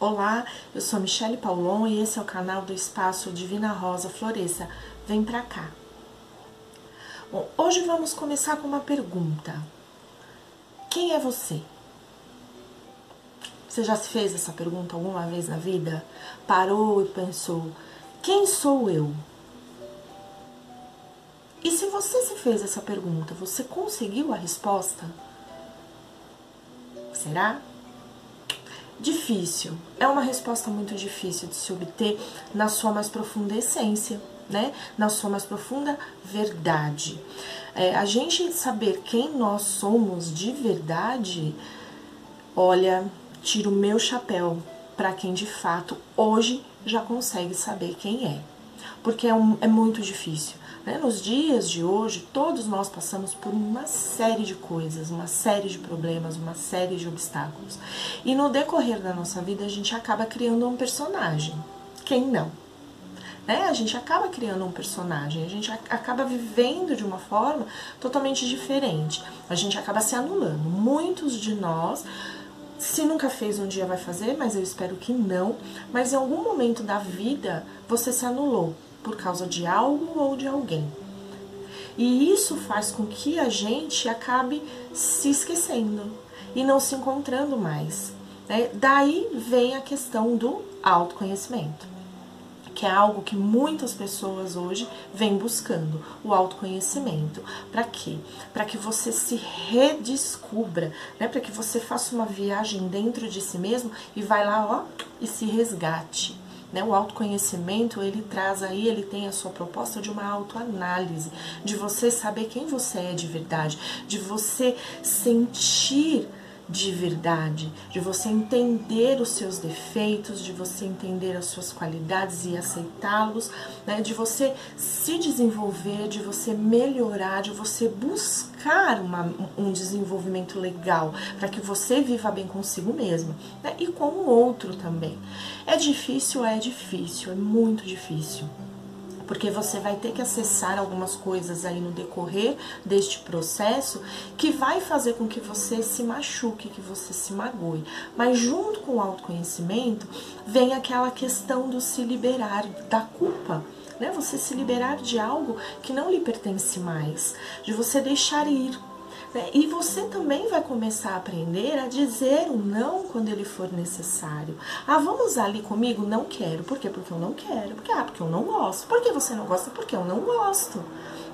Olá, eu sou Michele Paulon e esse é o canal do Espaço Divina Rosa Floresça. Vem pra cá. Bom, hoje vamos começar com uma pergunta. Quem é você? Você já se fez essa pergunta alguma vez na vida? Parou e pensou: quem sou eu? E se você se fez essa pergunta, você conseguiu a resposta? Será? Difícil. É uma resposta muito difícil de se obter na sua mais profunda essência, né? Na sua mais profunda verdade. É, a gente saber quem nós somos de verdade, olha, tiro o meu chapéu para quem de fato hoje já consegue saber quem é. Porque é, um, é muito difícil. Né? Nos dias de hoje, todos nós passamos por uma série de coisas, uma série de problemas, uma série de obstáculos. E no decorrer da nossa vida, a gente acaba criando um personagem. Quem não? Né? A gente acaba criando um personagem, a gente acaba vivendo de uma forma totalmente diferente. A gente acaba se anulando. Muitos de nós se nunca fez, um dia vai fazer, mas eu espero que não. Mas em algum momento da vida você se anulou por causa de algo ou de alguém. E isso faz com que a gente acabe se esquecendo e não se encontrando mais. Né? Daí vem a questão do autoconhecimento, que é algo que muitas pessoas hoje vêm buscando, o autoconhecimento. Para quê? Para que você se redescubra, né? para que você faça uma viagem dentro de si mesmo e vai lá ó, e se resgate. Né? O autoconhecimento, ele traz aí, ele tem a sua proposta de uma autoanálise, de você saber quem você é de verdade, de você sentir de verdade, de você entender os seus defeitos, de você entender as suas qualidades e aceitá-los, né? de você se desenvolver, de você melhorar, de você buscar uma, um desenvolvimento legal para que você viva bem consigo mesmo né? e com o outro também. É difícil, é difícil, é muito difícil porque você vai ter que acessar algumas coisas aí no decorrer deste processo que vai fazer com que você se machuque, que você se magoe. Mas junto com o autoconhecimento vem aquela questão do se liberar da culpa. Né? Você se liberar de algo que não lhe pertence mais, de você deixar ir, né? E você também vai começar a aprender a dizer o não quando ele for necessário. Ah, vamos ali comigo? Não quero. Por quê? Porque eu não quero. Porque, ah, porque eu não gosto. Por que você não gosta? Porque eu não gosto.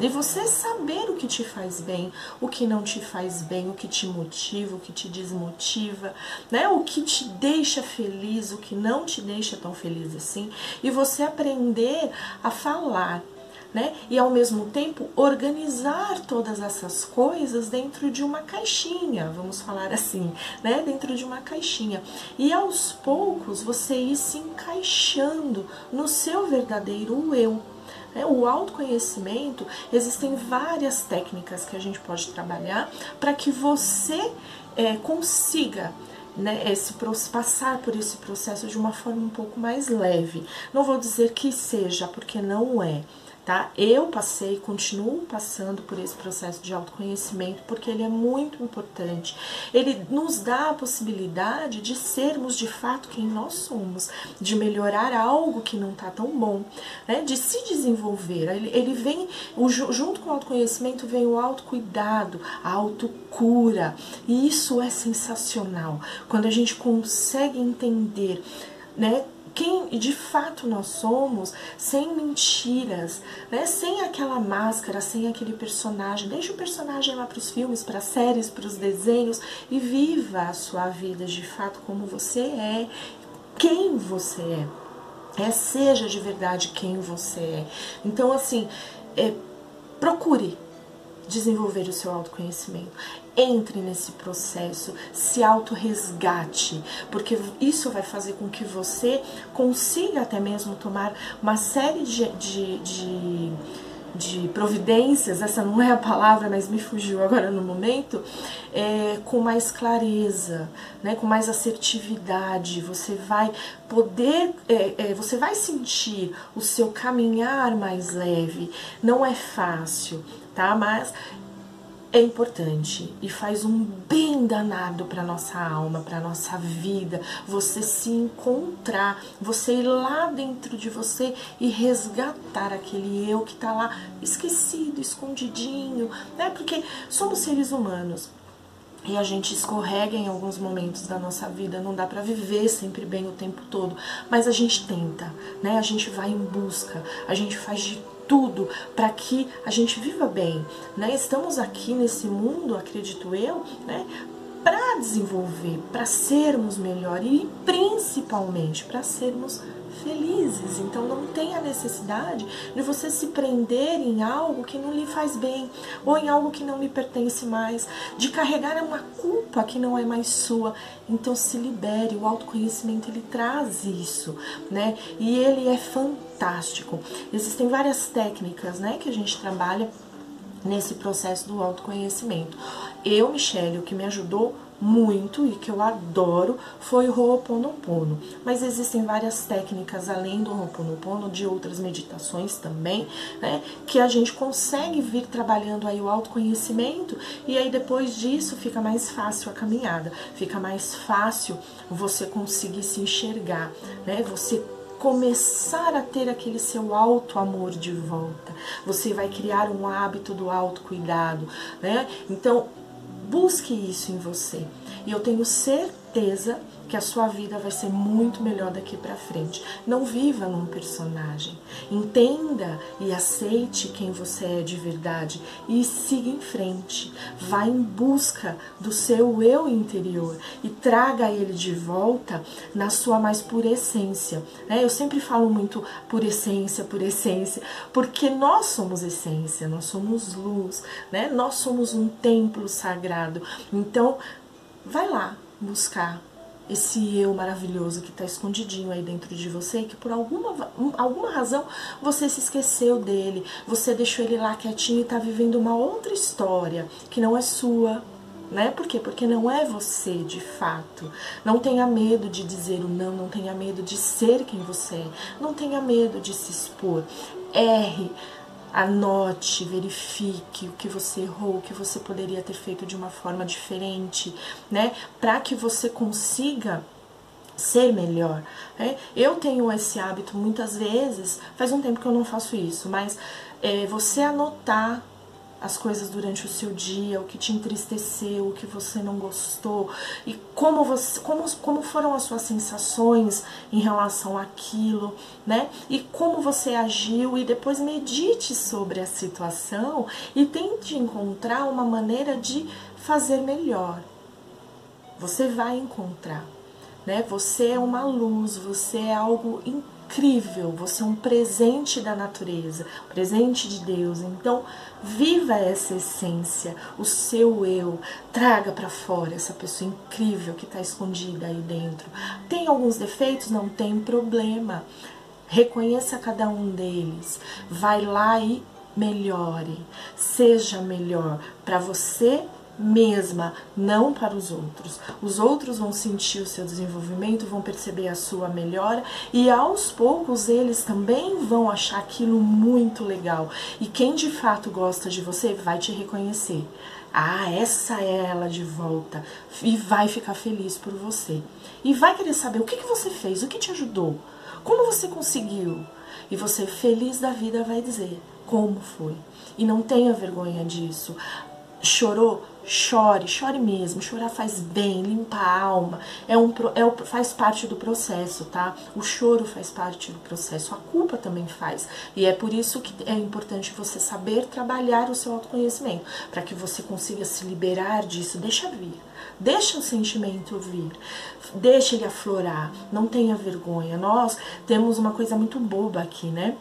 E você saber o que te faz bem, o que não te faz bem, o que te motiva, o que te desmotiva, né? O que te deixa feliz, o que não te deixa tão feliz assim. E você aprender a falar né? E ao mesmo tempo organizar todas essas coisas dentro de uma caixinha, vamos falar assim, né? Dentro de uma caixinha. E aos poucos você ir se encaixando no seu verdadeiro eu. Né? O autoconhecimento, existem várias técnicas que a gente pode trabalhar para que você é, consiga né, esse, passar por esse processo de uma forma um pouco mais leve. Não vou dizer que seja, porque não é tá? Eu passei, continuo passando por esse processo de autoconhecimento porque ele é muito importante. Ele nos dá a possibilidade de sermos de fato quem nós somos, de melhorar algo que não tá tão bom, né? De se desenvolver. Ele, ele vem, o, junto com o autoconhecimento vem o autocuidado, a autocura. E isso é sensacional. Quando a gente consegue entender, né? Quem de fato nós somos, sem mentiras, né? sem aquela máscara, sem aquele personagem. Deixa o personagem lá para os filmes, para as séries, para os desenhos e viva a sua vida de fato como você é, quem você é. é seja de verdade quem você é. Então, assim, é, procure desenvolver o seu autoconhecimento. Entre nesse processo, se autorresgate, porque isso vai fazer com que você consiga até mesmo tomar uma série de, de, de de providências, essa não é a palavra, mas me fugiu agora no momento, é, com mais clareza, né, com mais assertividade. Você vai poder, é, é, você vai sentir o seu caminhar mais leve. Não é fácil, tá? Mas é importante e faz um bem danado para nossa alma, para nossa vida, você se encontrar, você ir lá dentro de você e resgatar aquele eu que está lá esquecido, escondidinho, né? Porque somos seres humanos. E a gente escorrega em alguns momentos da nossa vida, não dá para viver sempre bem o tempo todo, mas a gente tenta, né? A gente vai em busca, a gente faz de tudo para que a gente viva bem, né? Estamos aqui nesse mundo, acredito eu, né? Para desenvolver, para sermos melhor e principalmente para sermos felizes. Então não tem a necessidade de você se prender em algo que não lhe faz bem ou em algo que não lhe pertence mais, de carregar uma culpa que não é mais sua. Então se libere, o autoconhecimento ele traz isso, né? E ele é fantástico. Existem várias técnicas, né, que a gente trabalha nesse processo do autoconhecimento. Eu, Michelle, o que me ajudou muito e que eu adoro foi o Ho'oponopono. Mas existem várias técnicas além do Ho'oponopono, de outras meditações também, né? Que a gente consegue vir trabalhando aí o autoconhecimento e aí depois disso fica mais fácil a caminhada, fica mais fácil você conseguir se enxergar, né? Você começar a ter aquele seu alto amor de volta. Você vai criar um hábito do autocuidado, né? Então, Busque isso em você. E eu tenho certeza que a sua vida vai ser muito melhor daqui para frente. Não viva num personagem. Entenda e aceite quem você é de verdade e siga em frente. Vá em busca do seu eu interior e traga ele de volta na sua mais pura essência. Né? Eu sempre falo muito por essência, por essência, porque nós somos essência, nós somos luz, né? Nós somos um templo sagrado. Então, vai lá buscar esse eu maravilhoso que está escondidinho aí dentro de você, que por alguma, alguma razão você se esqueceu dele, você deixou ele lá quietinho e está vivendo uma outra história que não é sua. Né? Por quê? Porque não é você de fato. Não tenha medo de dizer o não, não tenha medo de ser quem você é, não tenha medo de se expor. Erre, Anote, verifique o que você errou, o que você poderia ter feito de uma forma diferente, né? Para que você consiga ser melhor. Né? Eu tenho esse hábito muitas vezes, faz um tempo que eu não faço isso, mas é, você anotar as coisas durante o seu dia, o que te entristeceu, o que você não gostou e como você, como, como foram as suas sensações em relação àquilo, né? E como você agiu e depois medite sobre a situação e tente encontrar uma maneira de fazer melhor. Você vai encontrar, né? Você é uma luz, você é algo incrível incrível, você é um presente da natureza, presente de Deus. Então, viva essa essência, o seu eu, traga para fora essa pessoa incrível que está escondida aí dentro. Tem alguns defeitos? Não tem problema. Reconheça cada um deles. Vai lá e melhore. Seja melhor para você mesma, não para os outros. Os outros vão sentir o seu desenvolvimento, vão perceber a sua melhora e aos poucos eles também vão achar aquilo muito legal. E quem de fato gosta de você vai te reconhecer. Ah, essa é ela de volta. E vai ficar feliz por você. E vai querer saber o que, que você fez, o que te ajudou, como você conseguiu. E você, feliz da vida, vai dizer como foi. E não tenha vergonha disso. Chorou? Chore, chore mesmo. Chorar faz bem, limpa a alma. É um, é, faz parte do processo, tá? O choro faz parte do processo. A culpa também faz. E é por isso que é importante você saber trabalhar o seu autoconhecimento. Para que você consiga se liberar disso. Deixa vir. Deixa o sentimento vir. Deixa ele aflorar. Não tenha vergonha. Nós temos uma coisa muito boba aqui, né?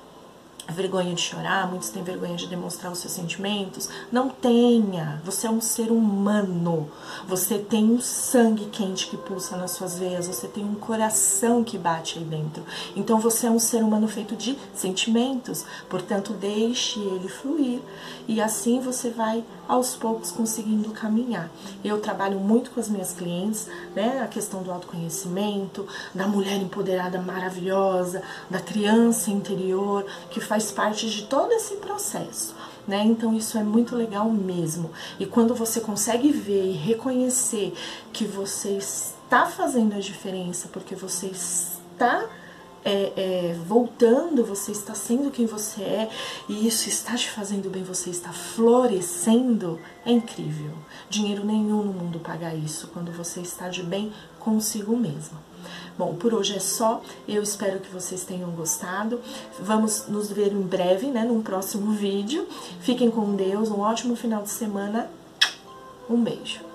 Vergonha de chorar, muitos têm vergonha de demonstrar os seus sentimentos. Não tenha. Você é um ser humano. Você tem um sangue quente que pulsa nas suas veias, você tem um coração que bate aí dentro. Então você é um ser humano feito de sentimentos. Portanto, deixe ele fluir e assim você vai aos poucos conseguindo caminhar. Eu trabalho muito com as minhas clientes, né, a questão do autoconhecimento, da mulher empoderada maravilhosa, da criança interior, que faz parte de todo esse processo. né? Então isso é muito legal mesmo. E quando você consegue ver e reconhecer que você está fazendo a diferença, porque você está é, é, voltando, você está sendo quem você é e isso está te fazendo bem, você está florescendo, é incrível. Dinheiro nenhum no mundo paga isso quando você está de bem consigo mesma. Bom, por hoje é só. Eu espero que vocês tenham gostado. Vamos nos ver em breve, né, num próximo vídeo. Fiquem com Deus, um ótimo final de semana. Um beijo.